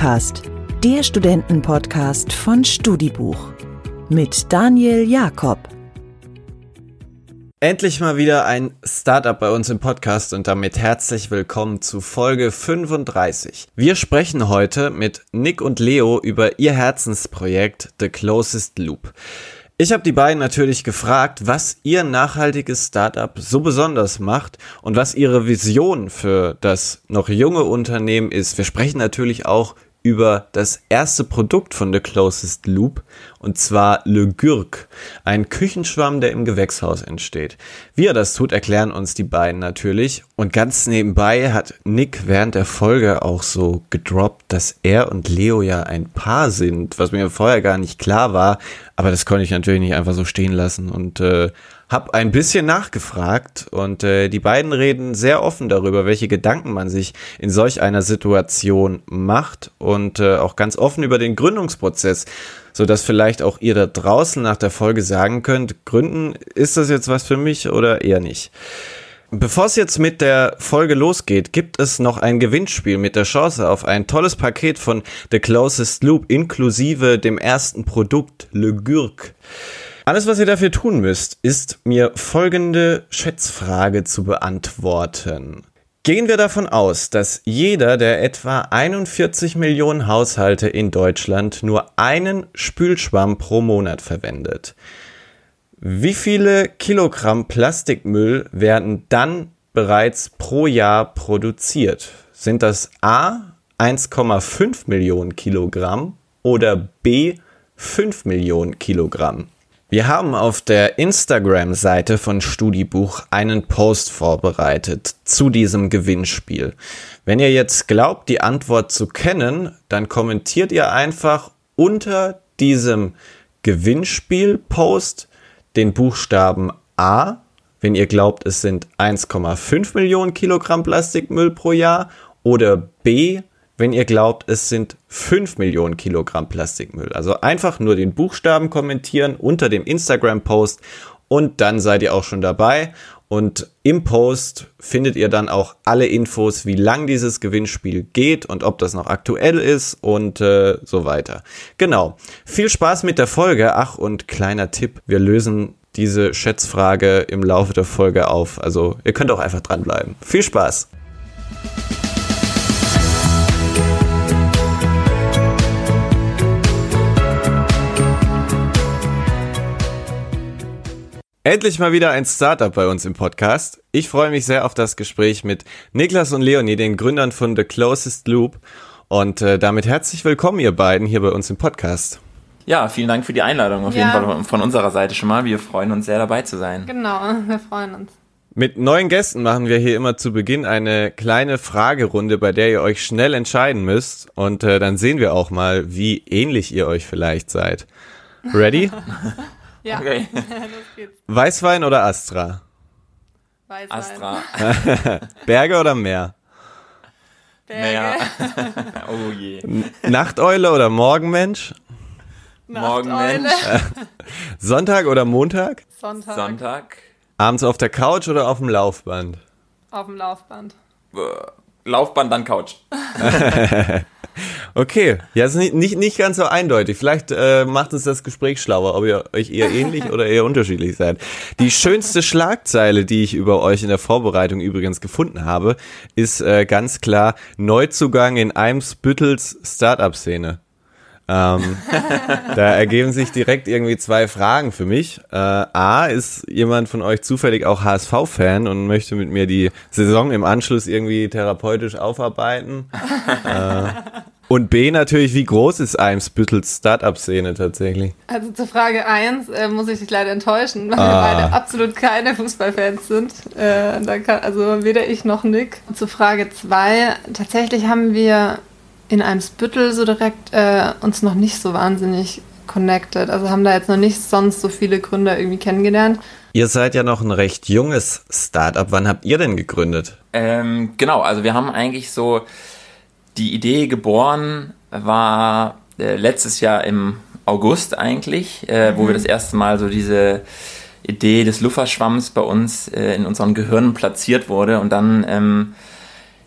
Studicast, der Studentenpodcast von Studibuch mit Daniel Jakob. Endlich mal wieder ein Startup bei uns im Podcast und damit herzlich willkommen zu Folge 35. Wir sprechen heute mit Nick und Leo über ihr Herzensprojekt The Closest Loop. Ich habe die beiden natürlich gefragt, was ihr nachhaltiges Startup so besonders macht und was ihre Vision für das noch junge Unternehmen ist. Wir sprechen natürlich auch über das erste Produkt von The Closest Loop und zwar Le Gürk, ein Küchenschwamm, der im Gewächshaus entsteht. Wie er das tut, erklären uns die beiden natürlich. Und ganz nebenbei hat Nick während der Folge auch so gedroppt, dass er und Leo ja ein Paar sind, was mir vorher gar nicht klar war. Aber das konnte ich natürlich nicht einfach so stehen lassen und äh, habe ein bisschen nachgefragt und äh, die beiden reden sehr offen darüber, welche Gedanken man sich in solch einer Situation macht und äh, auch ganz offen über den Gründungsprozess, so dass vielleicht auch ihr da draußen nach der Folge sagen könnt, gründen, ist das jetzt was für mich oder eher nicht? Bevor es jetzt mit der Folge losgeht, gibt es noch ein Gewinnspiel mit der Chance auf ein tolles Paket von The Closest Loop inklusive dem ersten Produkt Le Gürk. Alles, was ihr dafür tun müsst, ist mir folgende Schätzfrage zu beantworten. Gehen wir davon aus, dass jeder der etwa 41 Millionen Haushalte in Deutschland nur einen Spülschwamm pro Monat verwendet. Wie viele Kilogramm Plastikmüll werden dann bereits pro Jahr produziert? Sind das A 1,5 Millionen Kilogramm oder B 5 Millionen Kilogramm? Wir haben auf der Instagram-Seite von Studibuch einen Post vorbereitet zu diesem Gewinnspiel. Wenn ihr jetzt glaubt, die Antwort zu kennen, dann kommentiert ihr einfach unter diesem Gewinnspiel-Post den Buchstaben A, wenn ihr glaubt, es sind 1,5 Millionen Kilogramm Plastikmüll pro Jahr, oder B, wenn ihr glaubt, es sind 5 Millionen Kilogramm Plastikmüll. Also einfach nur den Buchstaben kommentieren unter dem Instagram-Post und dann seid ihr auch schon dabei. Und im Post findet ihr dann auch alle Infos, wie lang dieses Gewinnspiel geht und ob das noch aktuell ist und äh, so weiter. Genau. Viel Spaß mit der Folge. Ach, und kleiner Tipp, wir lösen diese Schätzfrage im Laufe der Folge auf. Also ihr könnt auch einfach dranbleiben. Viel Spaß! Endlich mal wieder ein Startup bei uns im Podcast. Ich freue mich sehr auf das Gespräch mit Niklas und Leonie, den Gründern von The Closest Loop. Und äh, damit herzlich willkommen, ihr beiden, hier bei uns im Podcast. Ja, vielen Dank für die Einladung auf ja. jeden Fall von unserer Seite schon mal. Wir freuen uns sehr dabei zu sein. Genau, wir freuen uns. Mit neuen Gästen machen wir hier immer zu Beginn eine kleine Fragerunde, bei der ihr euch schnell entscheiden müsst. Und äh, dann sehen wir auch mal, wie ähnlich ihr euch vielleicht seid. Ready? Ja, okay. los geht's. Weißwein oder Astra? Weißwein. Astra. Berge oder Meer? Berge. Meer. oh je. Nachteule oder Morgenmensch? Morgenmensch. Sonntag oder Montag? Sonntag. Sonntag. Abends auf der Couch oder auf dem Laufband? Auf dem Laufband. Laufband, dann Couch. Okay, ja, ist nicht, nicht, nicht ganz so eindeutig. Vielleicht äh, macht es das Gespräch schlauer, ob ihr euch eher ähnlich oder eher unterschiedlich seid. Die schönste Schlagzeile, die ich über euch in der Vorbereitung übrigens gefunden habe, ist äh, ganz klar Neuzugang in Eimsbüttels Startup-Szene. Ähm, da ergeben sich direkt irgendwie zwei Fragen für mich. Äh, A, ist jemand von euch zufällig auch HSV-Fan und möchte mit mir die Saison im Anschluss irgendwie therapeutisch aufarbeiten? äh, und B, natürlich, wie groß ist Eimsbüttels Startup-Szene tatsächlich? Also zur Frage 1 äh, muss ich dich leider enttäuschen, weil ah. wir beide absolut keine Fußballfans sind. Äh, kann, also weder ich noch Nick. Zur Frage 2, tatsächlich haben wir in Eimsbüttel so direkt äh, uns noch nicht so wahnsinnig connected. Also haben da jetzt noch nicht sonst so viele Gründer irgendwie kennengelernt. Ihr seid ja noch ein recht junges Startup. Wann habt ihr denn gegründet? Ähm, genau, also wir haben eigentlich so die Idee geboren, war äh, letztes Jahr im August eigentlich, äh, mhm. wo wir mhm. das erste Mal so diese Idee des Lufferschwamms bei uns äh, in unseren Gehirnen platziert wurde und dann ähm,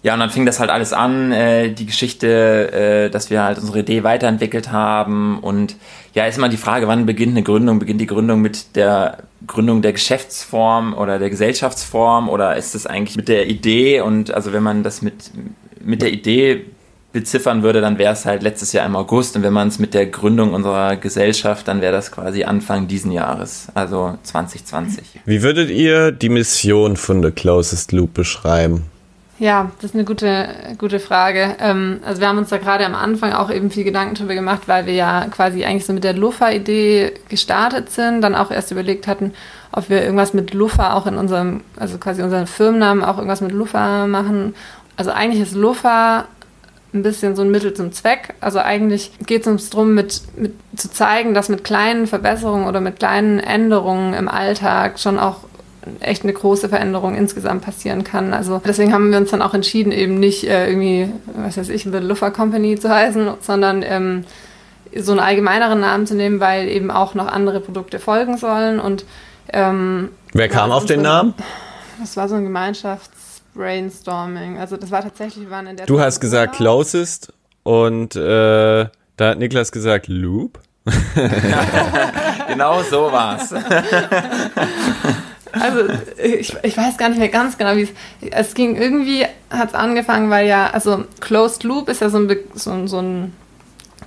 ja, und dann fing das halt alles an, äh, die Geschichte, äh, dass wir halt unsere Idee weiterentwickelt haben. Und ja, ist immer die Frage, wann beginnt eine Gründung? Beginnt die Gründung mit der Gründung der Geschäftsform oder der Gesellschaftsform oder ist es eigentlich mit der Idee? Und also wenn man das mit, mit der Idee beziffern würde, dann wäre es halt letztes Jahr im August. Und wenn man es mit der Gründung unserer Gesellschaft, dann wäre das quasi Anfang diesen Jahres, also 2020. Wie würdet ihr die Mission von The Closest Loop beschreiben? Ja, das ist eine gute, gute Frage. Ähm, also wir haben uns da gerade am Anfang auch eben viel Gedanken darüber gemacht, weil wir ja quasi eigentlich so mit der Lufa-Idee gestartet sind, dann auch erst überlegt hatten, ob wir irgendwas mit Lufa auch in unserem, also quasi unseren Firmennamen auch irgendwas mit Lufa machen. Also eigentlich ist Lufa ein bisschen so ein Mittel zum Zweck. Also eigentlich geht es uns darum, mit, mit zu zeigen, dass mit kleinen Verbesserungen oder mit kleinen Änderungen im Alltag schon auch echt eine große Veränderung insgesamt passieren kann. Also deswegen haben wir uns dann auch entschieden, eben nicht äh, irgendwie, was weiß ich, The Luffer Company zu heißen, sondern ähm, so einen allgemeineren Namen zu nehmen, weil eben auch noch andere Produkte folgen sollen. Und ähm, wer kam ja, auf den Namen? Das war so ein Gemeinschaftsbrainstorming. Also das war tatsächlich, wir waren in der. Du hast gesagt Closest und äh, da hat Niklas gesagt Loop. genau so war's. Also ich, ich weiß gar nicht mehr ganz genau, wie es. Es ging irgendwie, hat es angefangen, weil ja, also Closed Loop ist ja so ein, so, so ein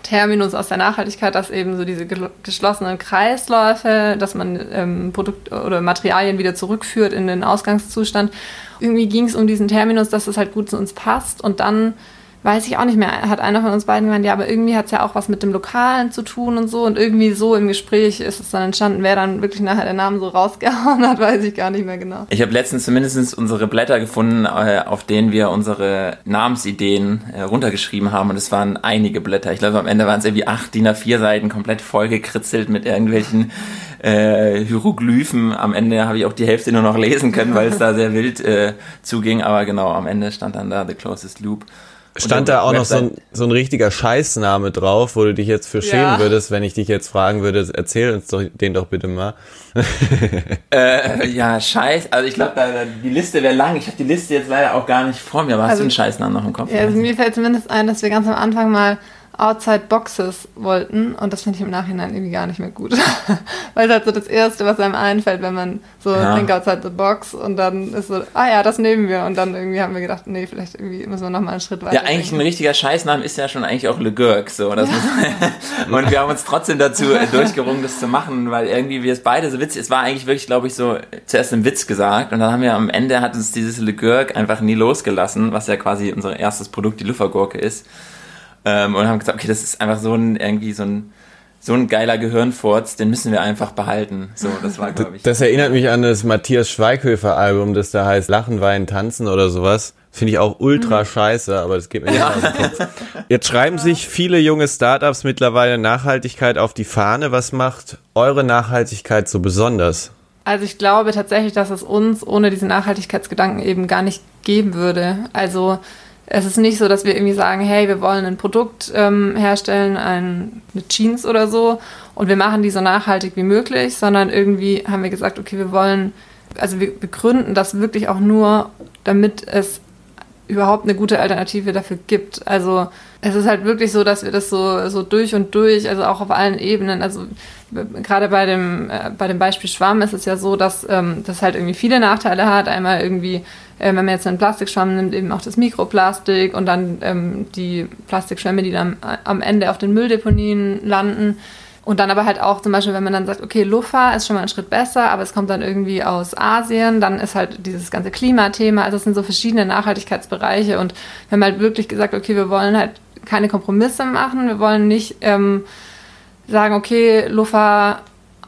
Terminus aus der Nachhaltigkeit, dass eben so diese geschlossenen Kreisläufe, dass man ähm, Produkt oder Materialien wieder zurückführt in den Ausgangszustand. Irgendwie ging es um diesen Terminus, dass es halt gut zu uns passt und dann weiß ich auch nicht mehr, hat einer von uns beiden gemeint, ja, aber irgendwie hat es ja auch was mit dem Lokalen zu tun und so. Und irgendwie so im Gespräch ist es dann entstanden. Wer dann wirklich nachher den Namen so rausgehauen hat, weiß ich gar nicht mehr genau. Ich habe letztens zumindest unsere Blätter gefunden, äh, auf denen wir unsere Namensideen äh, runtergeschrieben haben. Und es waren einige Blätter. Ich glaube, am Ende waren es irgendwie acht DIN A4 Seiten komplett vollgekritzelt mit irgendwelchen äh, Hieroglyphen. Am Ende habe ich auch die Hälfte nur noch lesen können, weil es da sehr wild äh, zuging. Aber genau, am Ende stand dann da The Closest Loop. Stand da auch noch so ein, so ein richtiger Scheißname drauf, wo du dich jetzt für schämen ja. würdest, wenn ich dich jetzt fragen würde, erzähl uns doch den doch bitte mal. äh, ja, Scheiß, also ich glaube, die Liste wäre lang. Ich habe die Liste jetzt leider auch gar nicht vor mir, aber also, hast du einen Scheißnamen noch im Kopf? Ja, also mir fällt zumindest ein, dass wir ganz am Anfang mal Outside Boxes wollten und das finde ich im Nachhinein irgendwie gar nicht mehr gut. Weil es halt so das Erste, was einem einfällt, wenn man so ja. think outside the box und dann ist so, ah ja, das nehmen wir und dann irgendwie haben wir gedacht, nee, vielleicht irgendwie müssen wir nochmal einen Schritt weiter. Ja, eigentlich denken. ein richtiger Scheißname ist ja schon eigentlich auch Le Gurk, so. Ja. und wir haben uns trotzdem dazu äh, durchgerungen, das zu machen, weil irgendwie wir es beide so witzig, es war eigentlich wirklich, glaube ich, so zuerst ein Witz gesagt und dann haben wir am Ende hat uns dieses Le Gurk einfach nie losgelassen, was ja quasi unser erstes Produkt, die Luffergurke ist. Ähm, und haben gesagt, okay, das ist einfach so ein, irgendwie so ein, so ein geiler Gehirnfurz, den müssen wir einfach behalten. So, das war, glaube ich. Das erinnert mich an das Matthias Schweighöfer Album, das da heißt Lachen, Weinen, Tanzen oder sowas. Finde ich auch ultra mhm. scheiße, aber das geht mir nicht ja. aus dem Kopf. Jetzt schreiben sich viele junge Startups mittlerweile Nachhaltigkeit auf die Fahne. Was macht eure Nachhaltigkeit so besonders? Also ich glaube tatsächlich, dass es uns ohne diese Nachhaltigkeitsgedanken eben gar nicht geben würde. Also es ist nicht so, dass wir irgendwie sagen, hey, wir wollen ein Produkt ähm, herstellen, ein, eine Jeans oder so, und wir machen die so nachhaltig wie möglich, sondern irgendwie haben wir gesagt, okay, wir wollen, also wir begründen das wirklich auch nur, damit es überhaupt eine gute Alternative dafür gibt. Also es ist halt wirklich so, dass wir das so, so durch und durch, also auch auf allen Ebenen, also gerade bei dem, äh, bei dem Beispiel Schwamm ist es ja so, dass ähm, das halt irgendwie viele Nachteile hat. Einmal irgendwie, äh, wenn man jetzt einen Plastikschwamm nimmt, eben auch das Mikroplastik und dann ähm, die Plastikschwämme, die dann am Ende auf den Mülldeponien landen. Und dann aber halt auch zum Beispiel, wenn man dann sagt, okay, Lufa ist schon mal ein Schritt besser, aber es kommt dann irgendwie aus Asien, dann ist halt dieses ganze Klimathema, also es sind so verschiedene Nachhaltigkeitsbereiche und wir haben halt wirklich gesagt, okay, wir wollen halt keine Kompromisse machen, wir wollen nicht ähm, sagen, okay, Lufa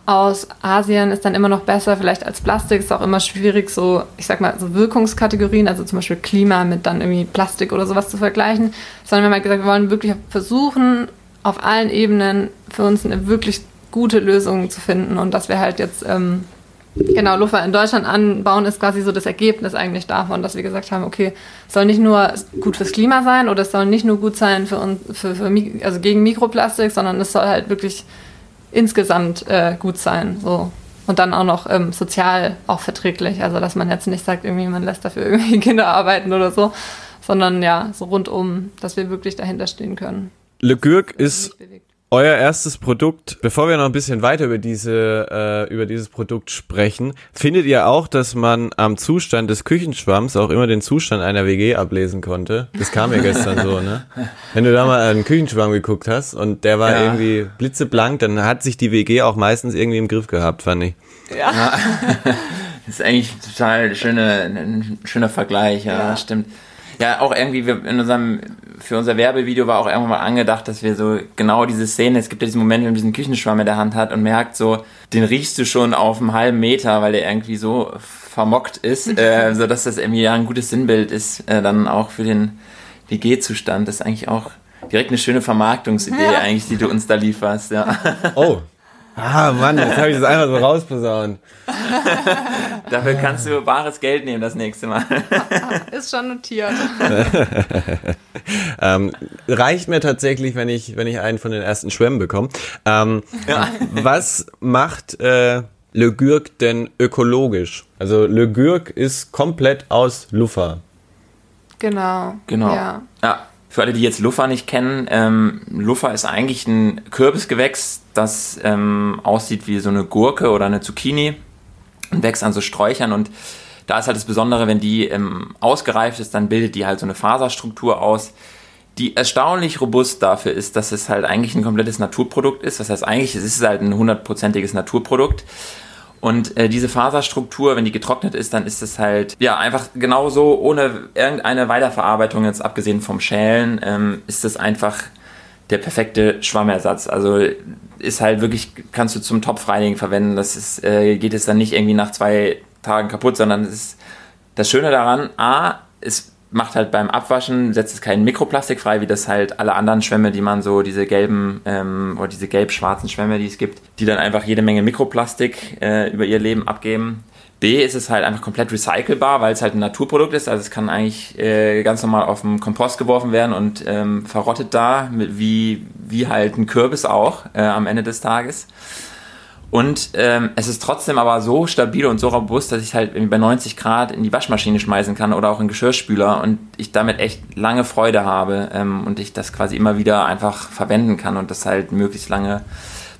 aus Asien ist dann immer noch besser, vielleicht als Plastik. Ist auch immer schwierig, so, ich sag mal, so Wirkungskategorien, also zum Beispiel Klima mit dann irgendwie Plastik oder sowas zu vergleichen. Sondern wir haben halt gesagt, wir wollen wirklich versuchen, auf allen Ebenen für uns eine wirklich gute Lösung zu finden und dass wir halt jetzt ähm, genau Lufa in Deutschland anbauen, ist quasi so das Ergebnis eigentlich davon, dass wir gesagt haben, okay, es soll nicht nur gut fürs Klima sein oder es soll nicht nur gut sein für uns, für, für also gegen Mikroplastik, sondern es soll halt wirklich insgesamt äh, gut sein. So. Und dann auch noch ähm, sozial auch verträglich. Also dass man jetzt nicht sagt, irgendwie man lässt dafür irgendwie Kinder arbeiten oder so, sondern ja, so rundum, dass wir wirklich dahinter stehen können. Le Gürk ist euer erstes Produkt. Bevor wir noch ein bisschen weiter über diese äh, über dieses Produkt sprechen, findet ihr auch, dass man am Zustand des Küchenschwamms auch immer den Zustand einer WG ablesen konnte? Das kam ja gestern so, ne? Wenn du da mal einen Küchenschwamm geguckt hast und der war ja. irgendwie blitzeblank, dann hat sich die WG auch meistens irgendwie im Griff gehabt, fand ich. Ja. ja. das ist eigentlich total schöne, ein schöner Vergleich, ja, ja. stimmt. Ja, auch irgendwie in unserem, für unser Werbevideo war auch irgendwann mal angedacht, dass wir so genau diese Szene, es gibt ja diesen Moment, wenn man diesen Küchenschwamm in der Hand hat und merkt so, den riechst du schon auf einem halben Meter, weil der irgendwie so vermockt ist, äh, so dass das irgendwie ja ein gutes Sinnbild ist, äh, dann auch für den WG-Zustand. Das ist eigentlich auch direkt eine schöne Vermarktungsidee ja. eigentlich, die du uns da lieferst, ja. Oh, Ah, Mann, jetzt habe ich das einfach so rausposaunt. Dafür kannst du bares Geld nehmen das nächste Mal. Ist schon notiert. ähm, reicht mir tatsächlich, wenn ich, wenn ich einen von den ersten Schwämmen bekomme. Ähm, ja. Was macht äh, Le Gürk denn ökologisch? Also Le Gürk ist komplett aus Luffa. Genau. Genau. Ja. ja. Für alle, die jetzt Luffa nicht kennen, ähm, Luffa ist eigentlich ein Kürbisgewächs, das ähm, aussieht wie so eine Gurke oder eine Zucchini und wächst an so Sträuchern und da ist halt das Besondere, wenn die ähm, ausgereift ist, dann bildet die halt so eine Faserstruktur aus, die erstaunlich robust dafür ist, dass es halt eigentlich ein komplettes Naturprodukt ist. Das heißt, eigentlich ist es halt ein hundertprozentiges Naturprodukt. Und äh, diese Faserstruktur, wenn die getrocknet ist, dann ist es halt ja einfach genauso, ohne irgendeine Weiterverarbeitung, jetzt abgesehen vom Schälen, ähm, ist es einfach der perfekte Schwammersatz. Also ist halt wirklich, kannst du zum Topfreinigen verwenden. Das ist, äh, geht es dann nicht irgendwie nach zwei Tagen kaputt, sondern es ist das Schöne daran, A, es macht halt beim Abwaschen, setzt es kein Mikroplastik frei, wie das halt alle anderen Schwämme, die man so, diese gelben ähm, oder diese gelb-schwarzen Schwämme, die es gibt, die dann einfach jede Menge Mikroplastik äh, über ihr Leben abgeben. B ist es halt einfach komplett recycelbar, weil es halt ein Naturprodukt ist. Also es kann eigentlich äh, ganz normal auf den Kompost geworfen werden und ähm, verrottet da, wie, wie halt ein Kürbis auch äh, am Ende des Tages. Und ähm, es ist trotzdem aber so stabil und so robust, dass ich halt bei 90 Grad in die Waschmaschine schmeißen kann oder auch in Geschirrspüler und ich damit echt lange Freude habe ähm, und ich das quasi immer wieder einfach verwenden kann und das halt möglichst lange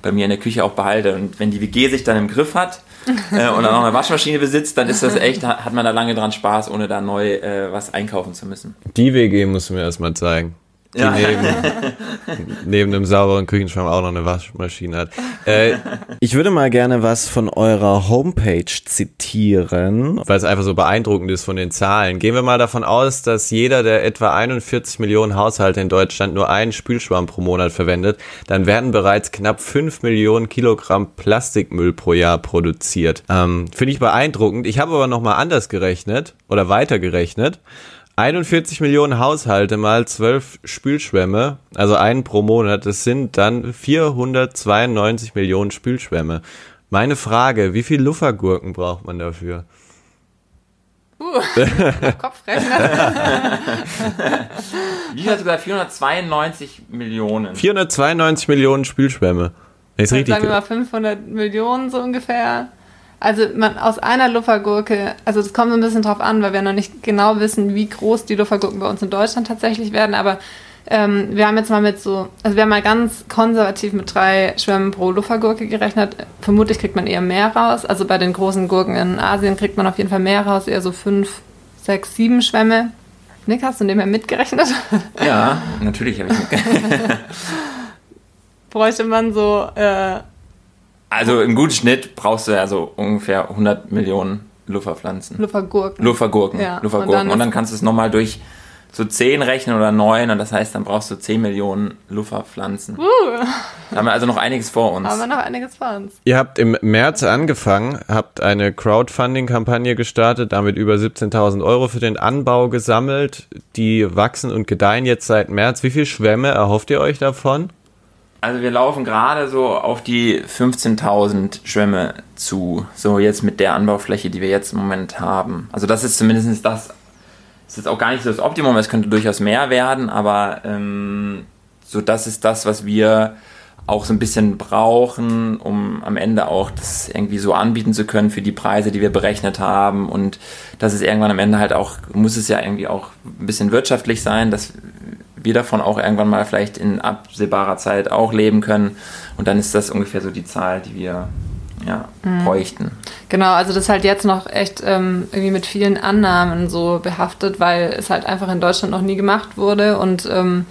bei mir in der Küche auch behalte. Und wenn die WG sich dann im Griff hat äh, und dann auch eine Waschmaschine besitzt, dann ist das echt, hat man da lange dran Spaß, ohne da neu äh, was einkaufen zu müssen. Die WG musst du mir erstmal zeigen die ja. neben, neben einem sauberen Küchenschwamm auch noch eine Waschmaschine hat. Äh, ich würde mal gerne was von eurer Homepage zitieren, weil es einfach so beeindruckend ist von den Zahlen. Gehen wir mal davon aus, dass jeder der etwa 41 Millionen Haushalte in Deutschland nur einen Spülschwamm pro Monat verwendet, dann werden bereits knapp 5 Millionen Kilogramm Plastikmüll pro Jahr produziert. Ähm, Finde ich beeindruckend. Ich habe aber noch mal anders gerechnet oder weiter gerechnet. 41 Millionen Haushalte mal 12 Spülschwämme, also einen pro Monat, das sind dann 492 Millionen Spülschwämme. Meine Frage, wie viel Luffergurken braucht man dafür? Uh, Kopfrechner. Wie hat sogar 492 Millionen? 492 Millionen Spülschwämme. Ist richtig. Sagen wir mal 500 Millionen so ungefähr. Also man, aus einer Luffergurke, also es kommt so ein bisschen drauf an, weil wir noch nicht genau wissen, wie groß die Luffergurken bei uns in Deutschland tatsächlich werden, aber ähm, wir haben jetzt mal mit so, also wir haben mal ganz konservativ mit drei Schwämmen pro Luffergurke gerechnet. Vermutlich kriegt man eher mehr raus. Also bei den großen Gurken in Asien kriegt man auf jeden Fall mehr raus, eher so fünf, sechs, sieben Schwämme. Nick, hast du dem ja mitgerechnet? Ja, natürlich habe ich mitgerechnet. Bräuchte man so äh, also im guten Schnitt brauchst du ja so ungefähr 100 Millionen Lufferpflanzen. Luffergurken. Luffergurken. Ja. Luffergurken. Und dann, und dann kannst du es nochmal durch so 10 rechnen oder 9 und das heißt, dann brauchst du 10 Millionen Lufferpflanzen. Uh. Da haben wir also noch einiges vor uns. Haben wir noch einiges vor uns. Ihr habt im März angefangen, habt eine Crowdfunding-Kampagne gestartet, damit über 17.000 Euro für den Anbau gesammelt. Die wachsen und gedeihen jetzt seit März. Wie viele Schwämme erhofft ihr euch davon? Also wir laufen gerade so auf die 15.000 Schwämme zu. So jetzt mit der Anbaufläche, die wir jetzt im Moment haben. Also das ist zumindest das, ist jetzt auch gar nicht so das Optimum, es könnte durchaus mehr werden, aber ähm, so das ist das, was wir auch so ein bisschen brauchen, um am Ende auch das irgendwie so anbieten zu können für die Preise, die wir berechnet haben. Und das ist irgendwann am Ende halt auch, muss es ja irgendwie auch ein bisschen wirtschaftlich sein, dass wir davon auch irgendwann mal vielleicht in absehbarer Zeit auch leben können. Und dann ist das ungefähr so die Zahl, die wir ja, mhm. bräuchten. Genau, also das ist halt jetzt noch echt ähm, irgendwie mit vielen Annahmen so behaftet, weil es halt einfach in Deutschland noch nie gemacht wurde und ähm,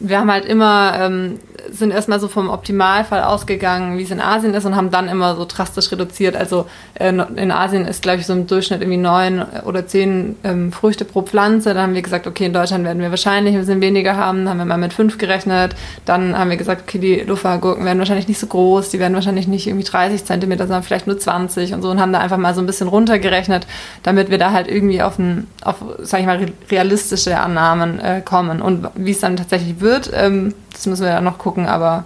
wir haben halt immer ähm, sind erstmal so vom Optimalfall ausgegangen, wie es in Asien ist und haben dann immer so drastisch reduziert. Also äh, in Asien ist, glaube ich, so im Durchschnitt irgendwie neun oder zehn ähm, Früchte pro Pflanze. Dann haben wir gesagt, okay, in Deutschland werden wir wahrscheinlich ein bisschen weniger haben. Dann haben wir mal mit fünf gerechnet. Dann haben wir gesagt, okay, die Luftgurken werden wahrscheinlich nicht so groß. Die werden wahrscheinlich nicht irgendwie 30 Zentimeter, sondern vielleicht nur 20 und so. Und haben da einfach mal so ein bisschen runtergerechnet, damit wir da halt irgendwie auf, ein, auf sag ich mal, realistische Annahmen äh, kommen. Und wie es dann tatsächlich wird, ähm, das müssen wir ja noch gucken, aber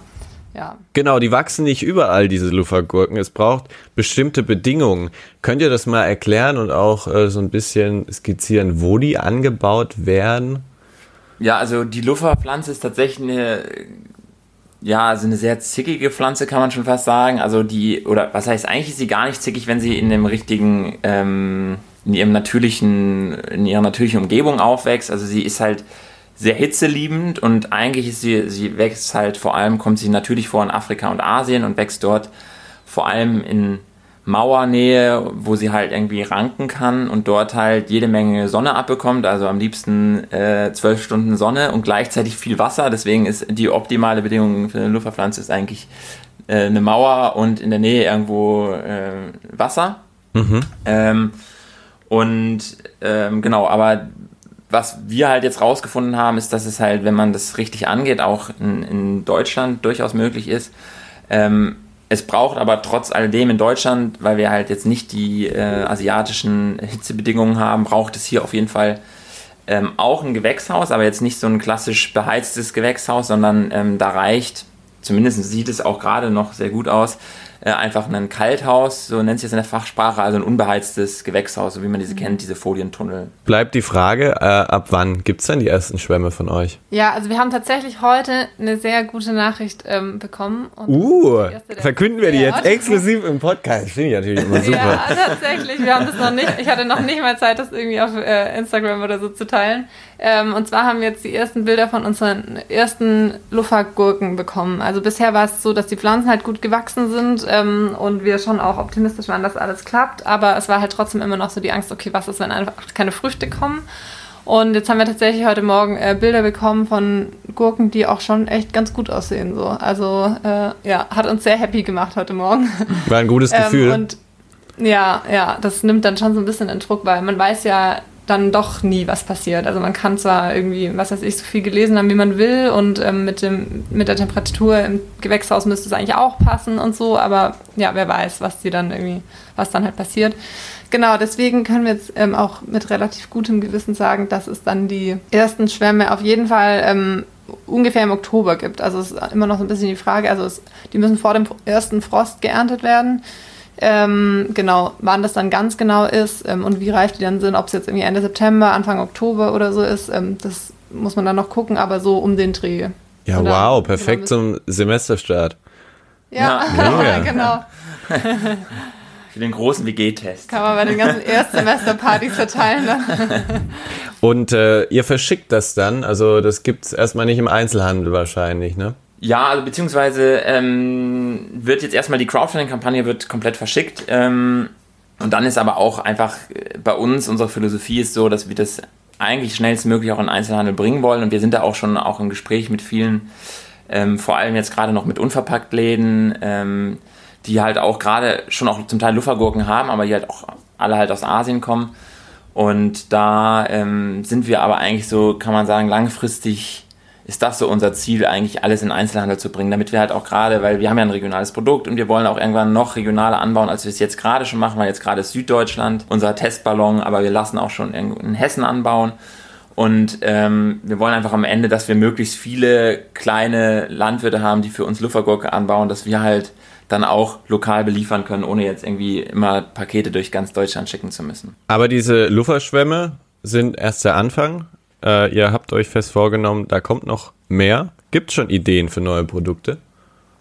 ja. Genau, die wachsen nicht überall, diese Luffergurken. Es braucht bestimmte Bedingungen. Könnt ihr das mal erklären und auch äh, so ein bisschen skizzieren, wo die angebaut werden? Ja, also die Lufferpflanze ist tatsächlich eine, ja, also eine sehr zickige Pflanze, kann man schon fast sagen. Also die, oder was heißt, eigentlich ist sie gar nicht zickig, wenn sie in dem richtigen, ähm, in ihrem natürlichen, in ihrer natürlichen Umgebung aufwächst. Also sie ist halt sehr hitzeliebend und eigentlich ist sie, sie wächst halt vor allem, kommt sie natürlich vor in Afrika und Asien und wächst dort vor allem in Mauernähe, wo sie halt irgendwie ranken kann und dort halt jede Menge Sonne abbekommt, also am liebsten äh, zwölf äh, Stunden Sonne und gleichzeitig viel Wasser. Deswegen ist die optimale Bedingung für eine Luftverpflanze ist eigentlich äh, eine Mauer und in der Nähe irgendwo äh, Wasser. Mhm. Ähm, und ähm, genau, aber was wir halt jetzt rausgefunden haben, ist, dass es halt, wenn man das richtig angeht, auch in, in Deutschland durchaus möglich ist. Ähm, es braucht aber trotz alledem in Deutschland, weil wir halt jetzt nicht die äh, asiatischen Hitzebedingungen haben, braucht es hier auf jeden Fall ähm, auch ein Gewächshaus, aber jetzt nicht so ein klassisch beheiztes Gewächshaus, sondern ähm, da reicht, zumindest sieht es auch gerade noch sehr gut aus, äh, einfach ein Kalthaus, so nennt sich das in der Fachsprache, also ein unbeheiztes Gewächshaus, so wie man diese mhm. kennt, diese Folientunnel. Bleibt die Frage, äh, ab wann gibt es denn die ersten Schwämme von euch? Ja, also wir haben tatsächlich heute eine sehr gute Nachricht ähm, bekommen. uh, verkünden wir die jetzt exklusiv im Podcast. Finde ich natürlich immer super. Ja, tatsächlich. Wir haben das noch nicht, ich hatte noch nicht mal Zeit, das irgendwie auf äh, Instagram oder so zu teilen. Ähm, und zwar haben wir jetzt die ersten Bilder von unseren ersten Luffergurken bekommen. Also bisher war es so, dass die Pflanzen halt gut gewachsen sind ähm, und wir schon auch optimistisch waren, dass alles klappt. Aber es war halt trotzdem immer noch so die Angst, okay, was ist, wenn einfach keine Früchte kommen? Und jetzt haben wir tatsächlich heute Morgen äh, Bilder bekommen von Gurken, die auch schon echt ganz gut aussehen. So. Also äh, ja, hat uns sehr happy gemacht heute Morgen. War ein gutes ähm, Gefühl. und ja, ja, das nimmt dann schon so ein bisschen den Druck, weil man weiß ja dann doch nie was passiert. Also man kann zwar irgendwie, was weiß ich, so viel gelesen haben, wie man will und ähm, mit, dem, mit der Temperatur im Gewächshaus müsste es eigentlich auch passen und so, aber ja, wer weiß, was die dann irgendwie, was dann halt passiert. Genau, deswegen können wir jetzt ähm, auch mit relativ gutem Gewissen sagen, dass es dann die ersten Schwämme auf jeden Fall ähm, ungefähr im Oktober gibt. Also es ist immer noch so ein bisschen die Frage, also es, die müssen vor dem ersten Frost geerntet werden. Ähm, genau, wann das dann ganz genau ist ähm, und wie reif die dann sind, ob es jetzt irgendwie Ende September, Anfang Oktober oder so ist, ähm, das muss man dann noch gucken, aber so um den Dreh. Ja, oder wow, perfekt zum Semesterstart. Ja, ja. genau. Für den großen WG-Test. Kann man bei den ganzen Erstsemesterpartys verteilen. Dann. Und äh, ihr verschickt das dann, also das gibt es erstmal nicht im Einzelhandel wahrscheinlich, ne? Ja, also beziehungsweise ähm, wird jetzt erstmal die Crowdfunding-Kampagne wird komplett verschickt. Ähm, und dann ist aber auch einfach äh, bei uns, unsere Philosophie ist so, dass wir das eigentlich schnellstmöglich auch in Einzelhandel bringen wollen. Und wir sind da auch schon auch im Gespräch mit vielen, ähm, vor allem jetzt gerade noch mit Unverpacktläden, ähm, die halt auch gerade schon auch zum Teil Luffergurken haben, aber die halt auch alle halt aus Asien kommen. Und da ähm, sind wir aber eigentlich so, kann man sagen, langfristig ist das so unser Ziel, eigentlich alles in Einzelhandel zu bringen, damit wir halt auch gerade, weil wir haben ja ein regionales Produkt und wir wollen auch irgendwann noch regionaler anbauen, als wir es jetzt gerade schon machen, weil jetzt gerade ist Süddeutschland unser Testballon, aber wir lassen auch schon in Hessen anbauen. Und ähm, wir wollen einfach am Ende, dass wir möglichst viele kleine Landwirte haben, die für uns Luffergurke anbauen, dass wir halt dann auch lokal beliefern können, ohne jetzt irgendwie immer Pakete durch ganz Deutschland schicken zu müssen. Aber diese Lufferschwämme sind erst der Anfang. Äh, ihr habt euch fest vorgenommen, da kommt noch mehr. Gibt es schon Ideen für neue Produkte?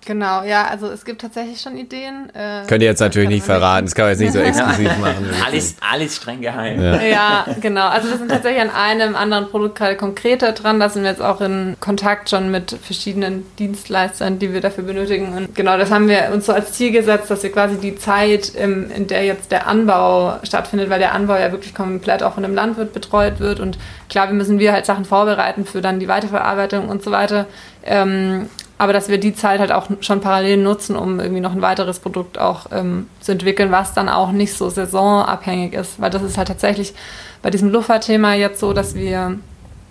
Genau, ja, also es gibt tatsächlich schon Ideen. Äh, Könnt ihr jetzt natürlich nicht verraten, das kann man jetzt nicht so exklusiv machen. alles, alles streng geheim. Ja. ja. genau. Also wir sind tatsächlich an einem anderen Produkt gerade konkreter dran. Da sind wir jetzt auch in Kontakt schon mit verschiedenen Dienstleistern, die wir dafür benötigen. Und genau, das haben wir uns so als Ziel gesetzt, dass wir quasi die Zeit, in der jetzt der Anbau stattfindet, weil der Anbau ja wirklich komplett auch von einem Landwirt betreut wird. Und klar, wir müssen wir halt Sachen vorbereiten für dann die Weiterverarbeitung und so weiter. Ähm, aber dass wir die Zeit halt auch schon parallel nutzen, um irgendwie noch ein weiteres Produkt auch ähm, zu entwickeln, was dann auch nicht so saisonabhängig ist. Weil das ist halt tatsächlich bei diesem Luffer-Thema jetzt so, dass wir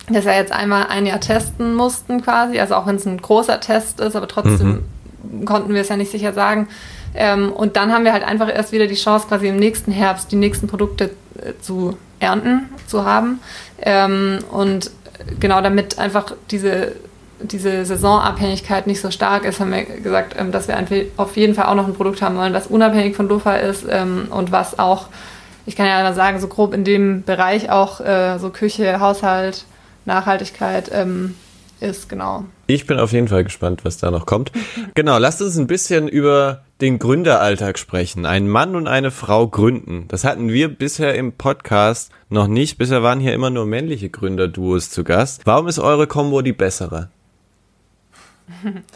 das ja jetzt einmal ein Jahr testen mussten quasi, also auch wenn es ein großer Test ist, aber trotzdem mhm. konnten wir es ja nicht sicher sagen. Ähm, und dann haben wir halt einfach erst wieder die Chance, quasi im nächsten Herbst die nächsten Produkte äh, zu ernten, zu haben. Ähm, und genau damit einfach diese diese Saisonabhängigkeit nicht so stark ist, haben wir gesagt, ähm, dass wir auf jeden Fall auch noch ein Produkt haben wollen, was unabhängig von Lufa ist ähm, und was auch, ich kann ja sagen, so grob in dem Bereich auch äh, so Küche, Haushalt, Nachhaltigkeit ähm, ist, genau. Ich bin auf jeden Fall gespannt, was da noch kommt. genau, lasst uns ein bisschen über den Gründeralltag sprechen. Ein Mann und eine Frau gründen. Das hatten wir bisher im Podcast noch nicht. Bisher waren hier immer nur männliche Gründerduos zu Gast. Warum ist eure Combo die bessere?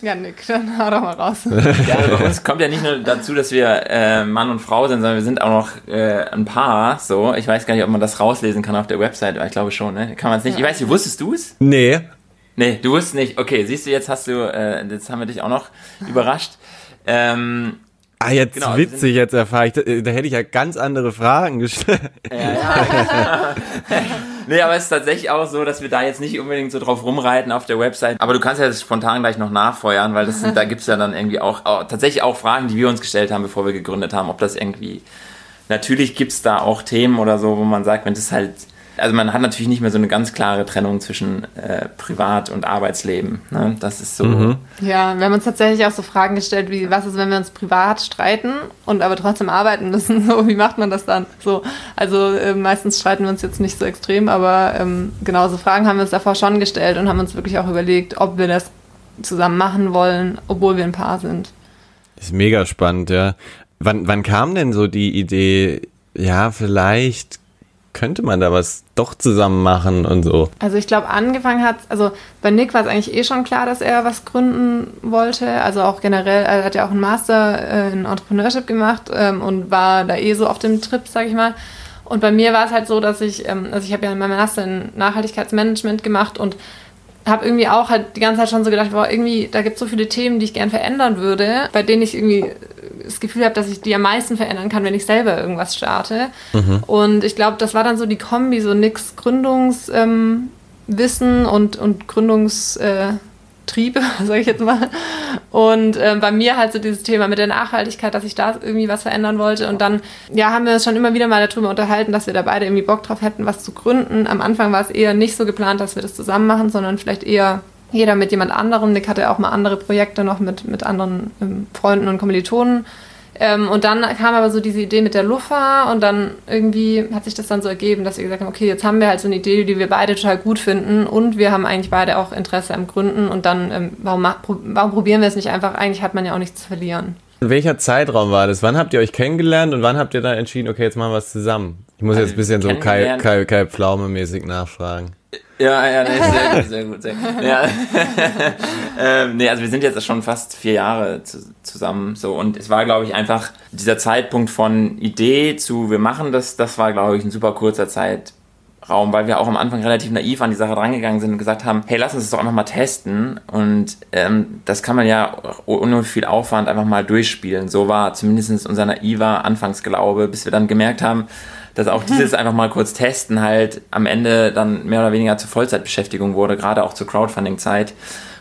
Ja, Nick, dann hau doch mal raus. Ja, bei uns kommt ja nicht nur dazu, dass wir äh, Mann und Frau sind, sondern wir sind auch noch äh, ein Paar. So, ich weiß gar nicht, ob man das rauslesen kann auf der Website, aber ich glaube schon, ne? Kann man es nicht. Ich weiß nicht, wusstest du es? Nee. Nee, du wusstest nicht. Okay, siehst du, jetzt hast du, äh, jetzt haben wir dich auch noch überrascht. Ähm, Ah, jetzt genau, witzig, jetzt erfahre ich, da, da, hätte ich ja ganz andere Fragen gestellt. Ja, ja. Nee, aber es ist tatsächlich auch so, dass wir da jetzt nicht unbedingt so drauf rumreiten auf der Website. Aber du kannst ja das spontan gleich noch nachfeuern, weil das sind, da gibt's ja dann irgendwie auch, auch, tatsächlich auch Fragen, die wir uns gestellt haben, bevor wir gegründet haben, ob das irgendwie, natürlich gibt's da auch Themen oder so, wo man sagt, wenn das halt also man hat natürlich nicht mehr so eine ganz klare Trennung zwischen äh, Privat- und Arbeitsleben. Ne? Das ist so. Mhm. Ja, wir haben uns tatsächlich auch so Fragen gestellt, wie was ist, wenn wir uns privat streiten und aber trotzdem arbeiten müssen? So, wie macht man das dann? So, also äh, meistens streiten wir uns jetzt nicht so extrem, aber ähm, genau so Fragen haben wir uns davor schon gestellt und haben uns wirklich auch überlegt, ob wir das zusammen machen wollen, obwohl wir ein Paar sind. Das ist mega spannend, ja. Wann, wann kam denn so die Idee, ja, vielleicht könnte man da was doch zusammen machen und so? Also ich glaube, angefangen hat, also bei Nick war es eigentlich eh schon klar, dass er was gründen wollte. Also auch generell, er hat ja auch einen Master äh, in Entrepreneurship gemacht ähm, und war da eh so auf dem Trip, sag ich mal. Und bei mir war es halt so, dass ich, ähm, also ich habe ja mein Master in Nachhaltigkeitsmanagement gemacht und habe irgendwie auch halt die ganze Zeit schon so gedacht, boah, irgendwie, da gibt es so viele Themen, die ich gern verändern würde, bei denen ich irgendwie das Gefühl habe, dass ich die am meisten verändern kann, wenn ich selber irgendwas starte. Mhm. Und ich glaube, das war dann so die Kombi, so nix Gründungswissen ähm, und, und Gründungs... Äh, Triebe, sage ich jetzt mal. Und ähm, bei mir halt so dieses Thema mit der Nachhaltigkeit, dass ich da irgendwie was verändern wollte. Und dann, ja, haben wir uns schon immer wieder mal darüber unterhalten, dass wir da beide irgendwie Bock drauf hätten, was zu gründen. Am Anfang war es eher nicht so geplant, dass wir das zusammen machen, sondern vielleicht eher jeder mit jemand anderem. Nick hatte auch mal andere Projekte noch mit, mit anderen ähm, Freunden und Kommilitonen. Ähm, und dann kam aber so diese Idee mit der Lufa und dann irgendwie hat sich das dann so ergeben, dass wir gesagt haben, okay, jetzt haben wir halt so eine Idee, die wir beide total gut finden und wir haben eigentlich beide auch Interesse am Gründen und dann, ähm, warum, warum probieren wir es nicht einfach? Eigentlich hat man ja auch nichts zu verlieren. Welcher Zeitraum war das? Wann habt ihr euch kennengelernt und wann habt ihr dann entschieden, okay, jetzt machen wir es zusammen? Ich muss also jetzt ein bisschen so Kai, Kai, Kai Pflaume-mäßig nachfragen. Ja, ja, nee, sehr gut, sehr gut, sehr gut. Ja. ähm, nee, also wir sind jetzt schon fast vier Jahre zu, zusammen so und es war, glaube ich, einfach dieser Zeitpunkt von Idee zu wir machen das, das war, glaube ich, ein super kurzer Zeitraum, weil wir auch am Anfang relativ naiv an die Sache drangegangen sind und gesagt haben, hey, lass uns das doch einfach mal testen und ähm, das kann man ja ohne viel Aufwand einfach mal durchspielen. So war zumindest unser naiver Anfangsglaube, bis wir dann gemerkt haben, dass auch dieses einfach mal kurz testen halt am Ende dann mehr oder weniger zur Vollzeitbeschäftigung wurde, gerade auch zur Crowdfunding-Zeit,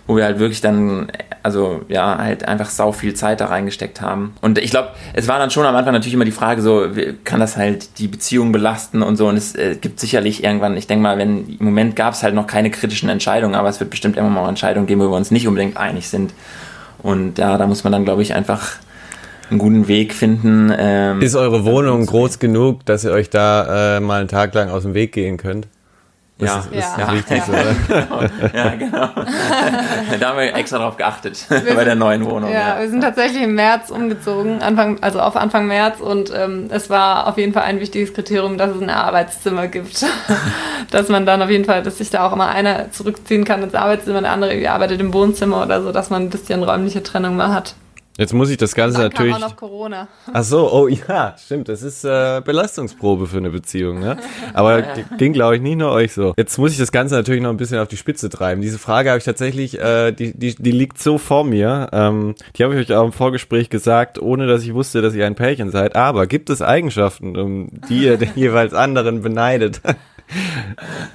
wo wir halt wirklich dann, also ja, halt einfach sau viel Zeit da reingesteckt haben. Und ich glaube, es war dann schon am Anfang natürlich immer die Frage so, kann das halt die Beziehung belasten und so und es äh, gibt sicherlich irgendwann, ich denke mal, wenn im Moment gab es halt noch keine kritischen Entscheidungen, aber es wird bestimmt immer mal Entscheidungen geben, wo wir uns nicht unbedingt einig sind. Und ja, da muss man dann, glaube ich, einfach einen guten Weg finden. Ähm, ist eure Wohnung groß genug, dass ihr euch da äh, mal einen Tag lang aus dem Weg gehen könnt? Das ja, ist, ist ja. das Wichtigste, Ja. oder? ja, genau. da haben wir extra drauf geachtet bei der neuen Wohnung. Ja, wir sind tatsächlich im März umgezogen, Anfang, also auf Anfang März und ähm, es war auf jeden Fall ein wichtiges Kriterium, dass es ein Arbeitszimmer gibt. dass man dann auf jeden Fall, dass sich da auch immer einer zurückziehen kann ins Arbeitszimmer, der andere irgendwie arbeitet im Wohnzimmer oder so, dass man ein bisschen räumliche Trennung mal hat. Jetzt muss ich das Ganze Dann natürlich. kam auch noch Corona. Ach so, oh ja, stimmt. Das ist äh, Belastungsprobe für eine Beziehung, ne? Aber g- ging, glaube ich, nicht nur euch so. Jetzt muss ich das Ganze natürlich noch ein bisschen auf die Spitze treiben. Diese Frage habe ich tatsächlich, äh, die, die, die liegt so vor mir. Ähm, die habe ich euch auch im Vorgespräch gesagt, ohne dass ich wusste, dass ihr ein Pärchen seid. Aber gibt es Eigenschaften, um die ihr den jeweils anderen beneidet?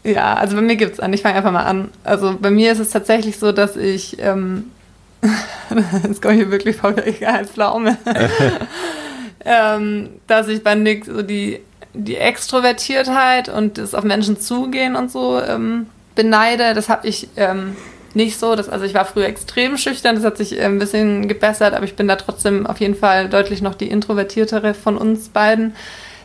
Ja, also bei mir gibt es an. Ich fange einfach mal an. Also bei mir ist es tatsächlich so, dass ich, ähm, jetzt komme ich hier wirklich vor als Pflaume, ähm, dass ich bei Nick so die, die Extrovertiertheit und das auf Menschen zugehen und so ähm, beneide. Das habe ich ähm, nicht so. Das, also ich war früher extrem schüchtern, das hat sich äh, ein bisschen gebessert, aber ich bin da trotzdem auf jeden Fall deutlich noch die introvertiertere von uns beiden.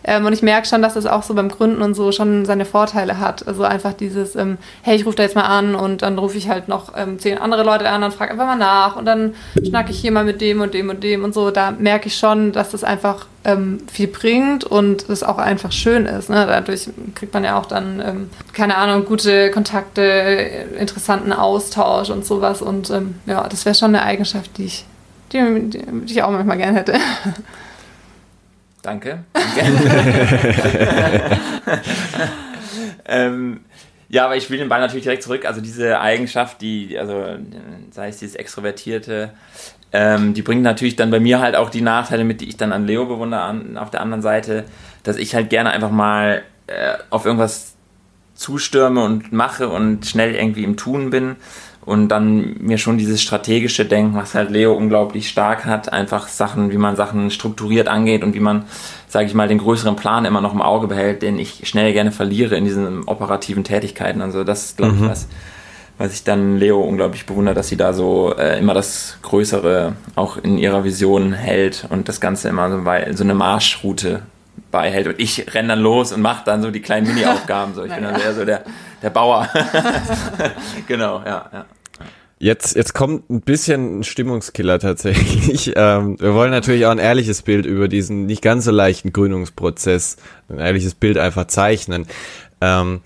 Ähm, und ich merke schon, dass das auch so beim Gründen und so schon seine Vorteile hat. Also einfach dieses, ähm, hey, ich rufe da jetzt mal an und dann rufe ich halt noch ähm, zehn andere Leute an und frage einfach mal nach und dann schnacke ich hier mal mit dem und dem und dem und so. Da merke ich schon, dass das einfach ähm, viel bringt und es auch einfach schön ist. Ne? Dadurch kriegt man ja auch dann, ähm, keine Ahnung, gute Kontakte, interessanten Austausch und sowas. Und ähm, ja, das wäre schon eine Eigenschaft, die ich, die, die, die ich auch manchmal gerne hätte. Danke. ähm, ja, aber ich will den Ball natürlich direkt zurück. Also diese Eigenschaft, die, also sei es dieses Extrovertierte, ähm, die bringt natürlich dann bei mir halt auch die Nachteile mit, die ich dann an Leo bewundere, an, auf der anderen Seite, dass ich halt gerne einfach mal äh, auf irgendwas zustürme und mache und schnell irgendwie im Tun bin und dann mir schon dieses strategische Denken, was halt Leo unglaublich stark hat, einfach Sachen, wie man Sachen strukturiert angeht und wie man, sage ich mal, den größeren Plan immer noch im Auge behält, den ich schnell gerne verliere in diesen operativen Tätigkeiten. Also das ist, glaube ich, was, was ich dann Leo unglaublich bewundere, dass sie da so äh, immer das Größere auch in ihrer Vision hält und das Ganze immer so, bei, so eine Marschroute beihält. Und ich renne dann los und mache dann so die kleinen Mini-Aufgaben. So. Ich bin dann eher so der, der Bauer. genau, ja, ja. Jetzt, jetzt kommt ein bisschen ein Stimmungskiller tatsächlich. Ähm, wir wollen natürlich auch ein ehrliches Bild über diesen nicht ganz so leichten Gründungsprozess, ein ehrliches Bild einfach zeichnen. Ähm,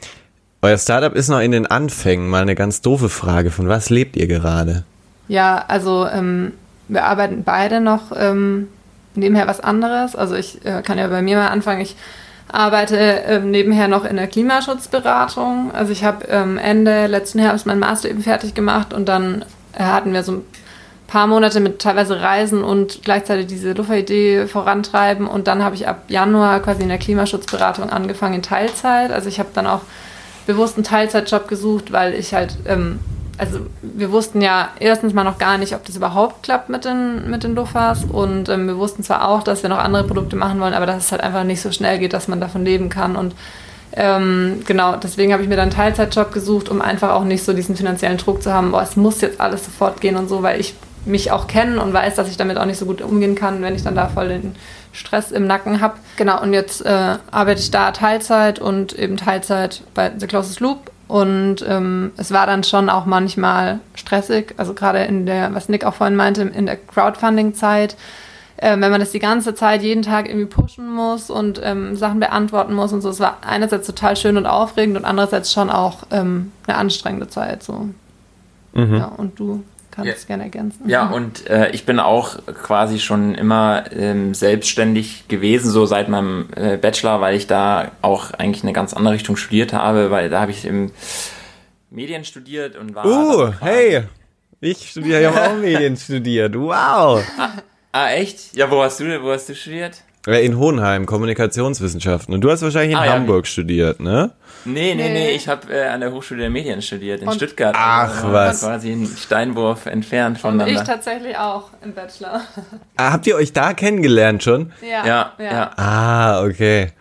euer Startup ist noch in den Anfängen. Mal eine ganz doofe Frage. Von was lebt ihr gerade? Ja, also ähm, wir arbeiten beide noch ähm, nebenher was anderes. Also ich äh, kann ja bei mir mal anfangen. Ich arbeite ähm, nebenher noch in der Klimaschutzberatung. Also ich habe ähm, Ende letzten Herbst meinen Master eben fertig gemacht und dann äh, hatten wir so ein paar Monate mit teilweise Reisen und gleichzeitig diese Luffer-Idee vorantreiben und dann habe ich ab Januar quasi in der Klimaschutzberatung angefangen in Teilzeit. Also ich habe dann auch bewusst einen Teilzeitjob gesucht, weil ich halt, ähm, also wir wussten ja erstens mal noch gar nicht, ob das überhaupt klappt mit den, mit den Luffers und ähm, wir wussten zwar auch, dass wir noch andere Produkte machen wollen, aber dass es halt einfach nicht so schnell geht, dass man davon leben kann und ähm, genau, deswegen habe ich mir dann einen Teilzeitjob gesucht, um einfach auch nicht so diesen finanziellen Druck zu haben, boah, es muss jetzt alles sofort gehen und so, weil ich mich auch kenne und weiß, dass ich damit auch nicht so gut umgehen kann, wenn ich dann da voll den Stress im Nacken habe. Genau, und jetzt äh, arbeite ich da Teilzeit und eben Teilzeit bei The Closest Loop. Und ähm, es war dann schon auch manchmal stressig, also gerade in der, was Nick auch vorhin meinte, in der Crowdfunding-Zeit, äh, wenn man das die ganze Zeit jeden Tag irgendwie pushen muss und ähm, Sachen beantworten muss und so. Es war einerseits total schön und aufregend und andererseits schon auch ähm, eine anstrengende Zeit. So. Mhm. Ja, und du kannst Ja. gerne ergänzen. Ja, und äh, ich bin auch quasi schon immer ähm, selbstständig gewesen, so seit meinem äh, Bachelor, weil ich da auch eigentlich eine ganz andere Richtung studiert habe, weil da habe ich im Medien studiert und war. Uh, hey! Ich studiere, habe auch Medien studiert. Wow! Ah, echt? Ja, wo hast du, wo hast du studiert? In Hohenheim, Kommunikationswissenschaften. Und du hast wahrscheinlich in Ah, ja. Hamburg studiert, ne? Nee, nee, nee, Nee. ich habe äh, an der Hochschule der Medien studiert, in Und- Stuttgart. Ach, Also, was. Quasi einen Steinwurf entfernt Und ich voneinander. tatsächlich auch im Bachelor. Ah, habt ihr euch da kennengelernt schon? ja, Ja, ja. Ah, okay.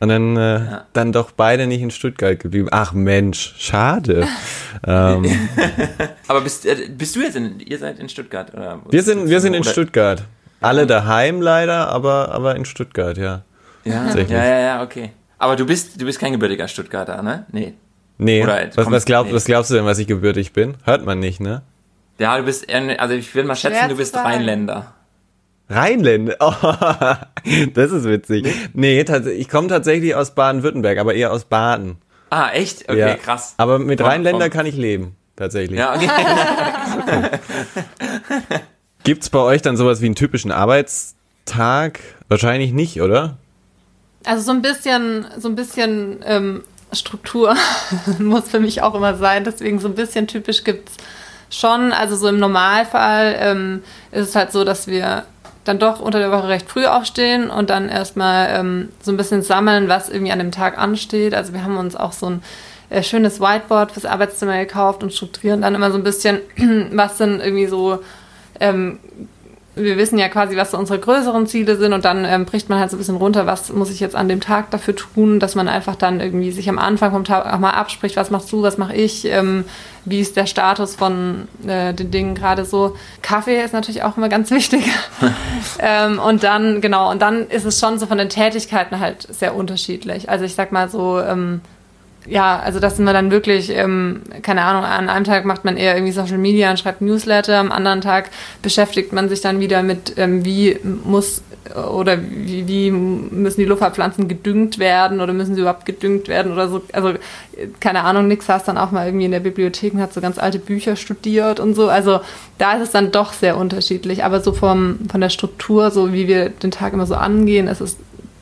Und dann, äh, dann doch beide nicht in Stuttgart geblieben. Ach Mensch, schade. ähm, Aber bist, äh, bist du jetzt in, ihr seid in Stuttgart? Oder wir sind, wir sind in Oder- Stuttgart. Alle daheim leider, aber, aber in Stuttgart, ja. Ja, Tatsächlich. ja, ja, ja, okay. Aber du bist, du bist kein gebürtiger Stuttgarter, ne? Nee. Nee, was, was, glaub, was glaubst du denn, was ich gebürtig bin? Hört man nicht, ne? Ja, du bist, also ich würde mal schätzen, Schwer du bist Rheinländer. Rheinländer? Oh, das ist witzig. Nee, ich komme tatsächlich aus Baden-Württemberg, aber eher aus Baden. Ah, echt? Okay, ja. krass. Aber mit von, Rheinländer von... kann ich leben, tatsächlich. Ja, okay. Gibt's bei euch dann sowas wie einen typischen Arbeitstag? Wahrscheinlich nicht, oder? Also so ein bisschen, so ein bisschen ähm, Struktur muss für mich auch immer sein. Deswegen so ein bisschen typisch gibt's schon. Also so im Normalfall ähm, ist es halt so, dass wir dann doch unter der Woche recht früh aufstehen und dann erstmal ähm, so ein bisschen sammeln, was irgendwie an dem Tag ansteht. Also wir haben uns auch so ein äh, schönes Whiteboard fürs Arbeitszimmer gekauft und strukturieren dann immer so ein bisschen, was sind irgendwie so ähm, wir wissen ja quasi, was so unsere größeren Ziele sind und dann ähm, bricht man halt so ein bisschen runter, was muss ich jetzt an dem Tag dafür tun, dass man einfach dann irgendwie sich am Anfang vom Tag auch mal abspricht, was machst du, was mache ich, ähm, wie ist der Status von äh, den Dingen gerade so. Kaffee ist natürlich auch immer ganz wichtig. ähm, und dann, genau, und dann ist es schon so von den Tätigkeiten halt sehr unterschiedlich. Also ich sag mal so, ähm, ja, also das sind wir dann wirklich, ähm, keine Ahnung, an einem Tag macht man eher irgendwie Social Media und schreibt Newsletter, am anderen Tag beschäftigt man sich dann wieder mit, ähm, wie muss oder wie, wie müssen die Luftfahrtpflanzen gedüngt werden oder müssen sie überhaupt gedüngt werden oder so. Also keine Ahnung, Nix saß dann auch mal irgendwie in der Bibliothek und hat so ganz alte Bücher studiert und so. Also da ist es dann doch sehr unterschiedlich, aber so vom, von der Struktur, so wie wir den Tag immer so angehen, ist es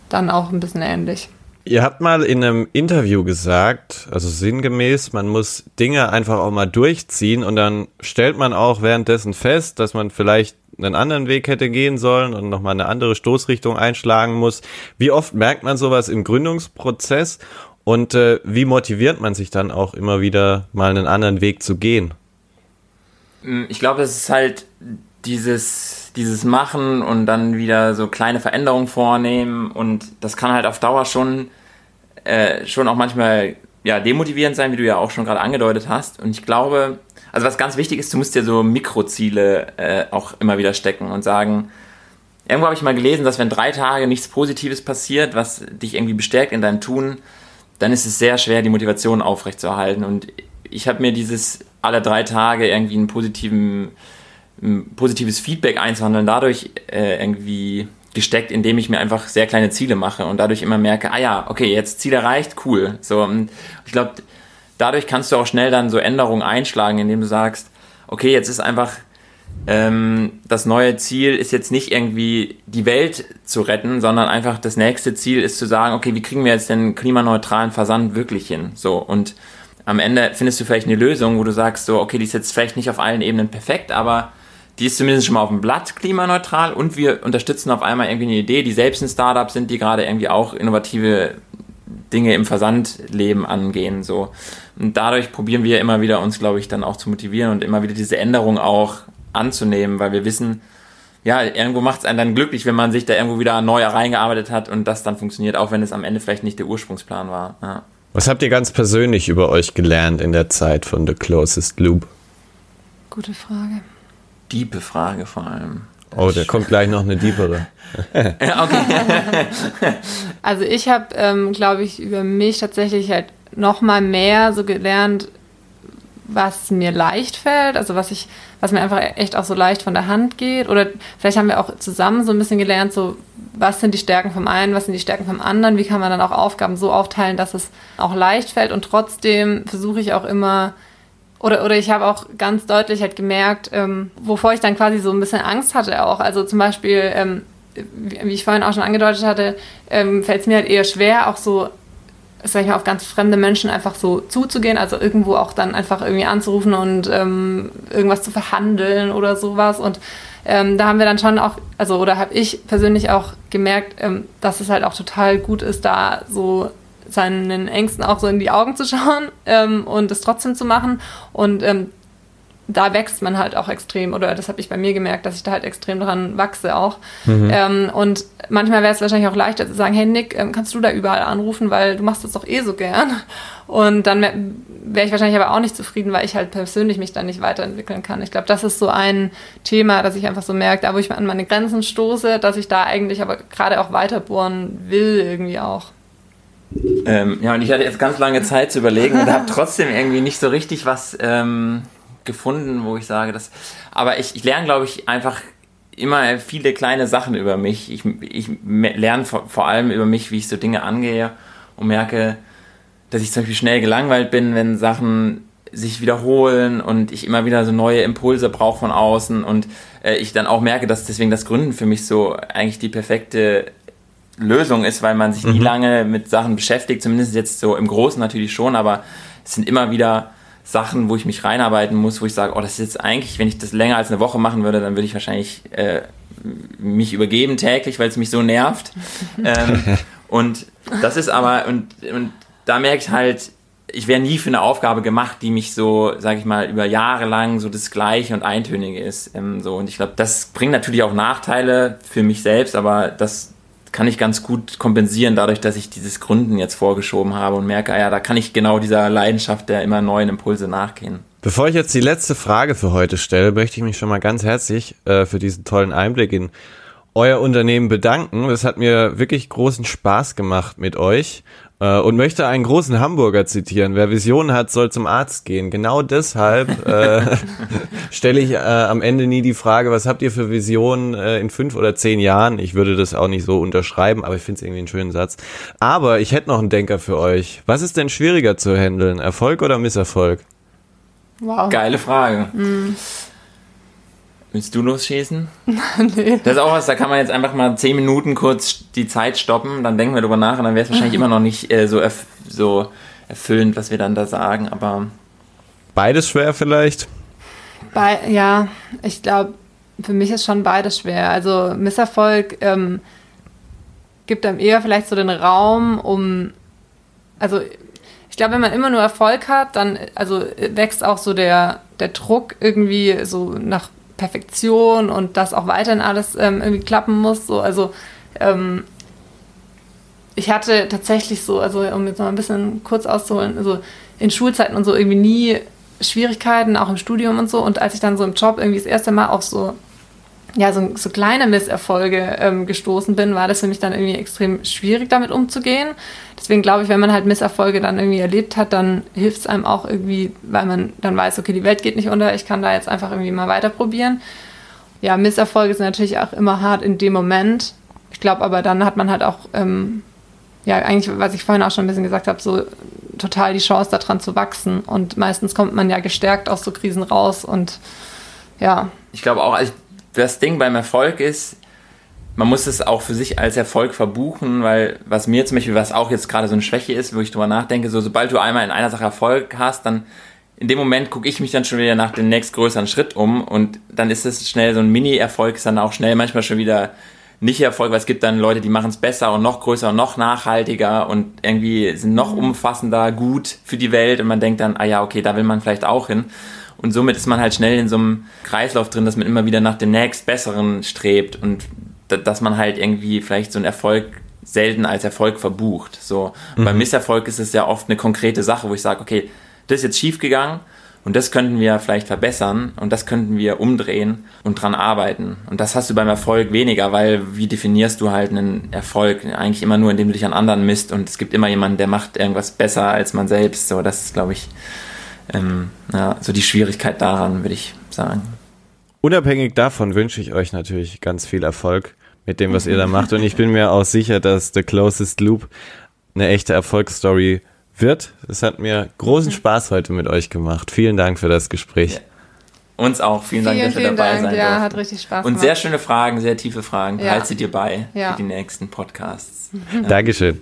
dann auch ein bisschen ähnlich. Ihr habt mal in einem Interview gesagt, also sinngemäß, man muss Dinge einfach auch mal durchziehen und dann stellt man auch währenddessen fest, dass man vielleicht einen anderen Weg hätte gehen sollen und nochmal eine andere Stoßrichtung einschlagen muss. Wie oft merkt man sowas im Gründungsprozess und äh, wie motiviert man sich dann auch immer wieder mal einen anderen Weg zu gehen? Ich glaube, es ist halt dieses dieses Machen und dann wieder so kleine Veränderungen vornehmen und das kann halt auf Dauer schon, äh, schon auch manchmal ja, demotivierend sein, wie du ja auch schon gerade angedeutet hast. Und ich glaube, also was ganz wichtig ist, du musst dir so Mikroziele äh, auch immer wieder stecken und sagen, irgendwo habe ich mal gelesen, dass wenn drei Tage nichts Positives passiert, was dich irgendwie bestärkt in deinem Tun, dann ist es sehr schwer, die Motivation aufrechtzuerhalten. Und ich habe mir dieses alle drei Tage irgendwie einen positiven positives Feedback einzuhandeln, dadurch äh, irgendwie gesteckt, indem ich mir einfach sehr kleine Ziele mache und dadurch immer merke, ah ja, okay, jetzt Ziel erreicht, cool. So, und ich glaube, dadurch kannst du auch schnell dann so Änderungen einschlagen, indem du sagst, okay, jetzt ist einfach ähm, das neue Ziel ist jetzt nicht irgendwie die Welt zu retten, sondern einfach das nächste Ziel ist zu sagen, okay, wie kriegen wir jetzt den klimaneutralen Versand wirklich hin? So und am Ende findest du vielleicht eine Lösung, wo du sagst, so, okay, die ist jetzt vielleicht nicht auf allen Ebenen perfekt, aber die ist zumindest schon mal auf dem Blatt klimaneutral und wir unterstützen auf einmal irgendwie eine Idee, die selbst ein Startup sind, die gerade irgendwie auch innovative Dinge im Versandleben angehen. So. Und dadurch probieren wir immer wieder uns, glaube ich, dann auch zu motivieren und immer wieder diese Änderung auch anzunehmen, weil wir wissen, ja, irgendwo macht es einen dann glücklich, wenn man sich da irgendwo wieder neu reingearbeitet hat und das dann funktioniert, auch wenn es am Ende vielleicht nicht der Ursprungsplan war. Ja. Was habt ihr ganz persönlich über euch gelernt in der Zeit von The Closest Loop? Gute Frage diepe Frage vor allem. Oh, da kommt gleich noch eine diepere. okay. also ich habe, ähm, glaube ich, über mich tatsächlich halt noch mal mehr so gelernt, was mir leicht fällt, also was ich, was mir einfach echt auch so leicht von der Hand geht. Oder vielleicht haben wir auch zusammen so ein bisschen gelernt, so was sind die Stärken vom einen, was sind die Stärken vom anderen, wie kann man dann auch Aufgaben so aufteilen, dass es auch leicht fällt. Und trotzdem versuche ich auch immer oder, oder ich habe auch ganz deutlich halt gemerkt, ähm, wovor ich dann quasi so ein bisschen Angst hatte auch. Also zum Beispiel, ähm, wie ich vorhin auch schon angedeutet hatte, ähm, fällt es mir halt eher schwer, auch so, sag ich mal, auf ganz fremde Menschen einfach so zuzugehen. Also irgendwo auch dann einfach irgendwie anzurufen und ähm, irgendwas zu verhandeln oder sowas. Und ähm, da haben wir dann schon auch, also oder habe ich persönlich auch gemerkt, ähm, dass es halt auch total gut ist, da so seinen Ängsten auch so in die Augen zu schauen ähm, und es trotzdem zu machen. Und ähm, da wächst man halt auch extrem, oder das habe ich bei mir gemerkt, dass ich da halt extrem dran wachse auch. Mhm. Ähm, und manchmal wäre es wahrscheinlich auch leichter zu sagen, hey Nick, ähm, kannst du da überall anrufen, weil du machst das doch eh so gern. Und dann wäre ich wahrscheinlich aber auch nicht zufrieden, weil ich halt persönlich mich dann nicht weiterentwickeln kann. Ich glaube, das ist so ein Thema, dass ich einfach so merke, da wo ich an meine Grenzen stoße, dass ich da eigentlich aber gerade auch weiterbohren will irgendwie auch. Ähm, ja, und ich hatte jetzt ganz lange Zeit zu überlegen und habe trotzdem irgendwie nicht so richtig was ähm, gefunden, wo ich sage, dass. Aber ich, ich lerne, glaube ich, einfach immer viele kleine Sachen über mich. Ich, ich lerne vor, vor allem über mich, wie ich so Dinge angehe und merke, dass ich zum Beispiel schnell gelangweilt bin, wenn Sachen sich wiederholen und ich immer wieder so neue Impulse brauche von außen und äh, ich dann auch merke, dass deswegen das Gründen für mich so eigentlich die perfekte Lösung ist, weil man sich mhm. nie lange mit Sachen beschäftigt, zumindest jetzt so im Großen natürlich schon, aber es sind immer wieder Sachen, wo ich mich reinarbeiten muss, wo ich sage, oh, das ist jetzt eigentlich, wenn ich das länger als eine Woche machen würde, dann würde ich wahrscheinlich äh, mich übergeben täglich, weil es mich so nervt. ähm, und das ist aber, und, und da merke ich halt, ich wäre nie für eine Aufgabe gemacht, die mich so, sage ich mal, über Jahre lang so das Gleiche und Eintönige ist. Ähm, so. Und ich glaube, das bringt natürlich auch Nachteile für mich selbst, aber das kann ich ganz gut kompensieren, dadurch, dass ich dieses Gründen jetzt vorgeschoben habe und merke, ah ja, da kann ich genau dieser Leidenschaft der immer neuen Impulse nachgehen. Bevor ich jetzt die letzte Frage für heute stelle, möchte ich mich schon mal ganz herzlich äh, für diesen tollen Einblick in euer Unternehmen bedanken. Es hat mir wirklich großen Spaß gemacht mit euch und möchte einen großen Hamburger zitieren. Wer Visionen hat, soll zum Arzt gehen. Genau deshalb äh, stelle ich äh, am Ende nie die Frage, was habt ihr für Visionen äh, in fünf oder zehn Jahren? Ich würde das auch nicht so unterschreiben, aber ich finde es irgendwie einen schönen Satz. Aber ich hätte noch einen Denker für euch. Was ist denn schwieriger zu handeln? Erfolg oder Misserfolg? Wow. Geile Frage. Mhm. Willst du losschießen? nee. Das ist auch was, da kann man jetzt einfach mal zehn Minuten kurz die Zeit stoppen, dann denken wir drüber nach und dann wäre es wahrscheinlich immer noch nicht äh, so, erf so erfüllend, was wir dann da sagen, aber. Beides schwer vielleicht? Bei, ja, ich glaube, für mich ist schon beides schwer. Also Misserfolg ähm, gibt einem eher vielleicht so den Raum, um. Also ich glaube, wenn man immer nur Erfolg hat, dann also wächst auch so der, der Druck irgendwie so nach Perfektion und dass auch weiterhin alles ähm, irgendwie klappen muss. So, also ähm, ich hatte tatsächlich so, also um jetzt mal ein bisschen kurz auszuholen, also in Schulzeiten und so irgendwie nie Schwierigkeiten, auch im Studium und so. Und als ich dann so im Job irgendwie das erste Mal auch so ja, so, so kleine Misserfolge ähm, gestoßen bin, war das für mich dann irgendwie extrem schwierig, damit umzugehen. Deswegen glaube ich, wenn man halt Misserfolge dann irgendwie erlebt hat, dann hilft es einem auch irgendwie, weil man dann weiß, okay, die Welt geht nicht unter, ich kann da jetzt einfach irgendwie mal weiter probieren. Ja, Misserfolge sind natürlich auch immer hart in dem Moment. Ich glaube aber, dann hat man halt auch, ähm, ja, eigentlich, was ich vorhin auch schon ein bisschen gesagt habe, so total die Chance daran zu wachsen. Und meistens kommt man ja gestärkt aus so Krisen raus und ja. Ich glaube auch, also das Ding beim Erfolg ist, man muss es auch für sich als Erfolg verbuchen, weil was mir zum Beispiel, was auch jetzt gerade so eine Schwäche ist, wo ich drüber nachdenke, so sobald du einmal in einer Sache Erfolg hast, dann in dem Moment gucke ich mich dann schon wieder nach dem nächstgrößeren Schritt um und dann ist es schnell so ein Mini-Erfolg, ist dann auch schnell manchmal schon wieder nicht Erfolg, weil es gibt dann Leute, die machen es besser und noch größer und noch nachhaltiger und irgendwie sind noch mhm. umfassender gut für die Welt und man denkt dann, ah ja, okay, da will man vielleicht auch hin. Und somit ist man halt schnell in so einem Kreislauf drin, dass man immer wieder nach dem nächst Besseren strebt und dass man halt irgendwie vielleicht so einen Erfolg selten als Erfolg verbucht. So. Und mhm. beim Misserfolg ist es ja oft eine konkrete Sache, wo ich sage, okay, das ist jetzt schiefgegangen und das könnten wir vielleicht verbessern und das könnten wir umdrehen und dran arbeiten. Und das hast du beim Erfolg weniger, weil wie definierst du halt einen Erfolg? Eigentlich immer nur, indem du dich an anderen misst und es gibt immer jemanden, der macht irgendwas besser als man selbst. So, das ist, glaube ich, ähm, ja, so die Schwierigkeit daran, würde ich sagen. Unabhängig davon wünsche ich euch natürlich ganz viel Erfolg mit dem, was ihr da macht. Und ich bin mir auch sicher, dass The Closest Loop eine echte Erfolgsstory wird. Es hat mir großen Spaß heute mit euch gemacht. Vielen Dank für das Gespräch. Ja. Uns auch. Vielen, Dank, dass ihr dabei Dank. sein Ja, durften. hat richtig Spaß Und sehr schöne Fragen, sehr tiefe Fragen. Ja. Haltet ihr bei ja. für die nächsten Podcasts. Dankeschön.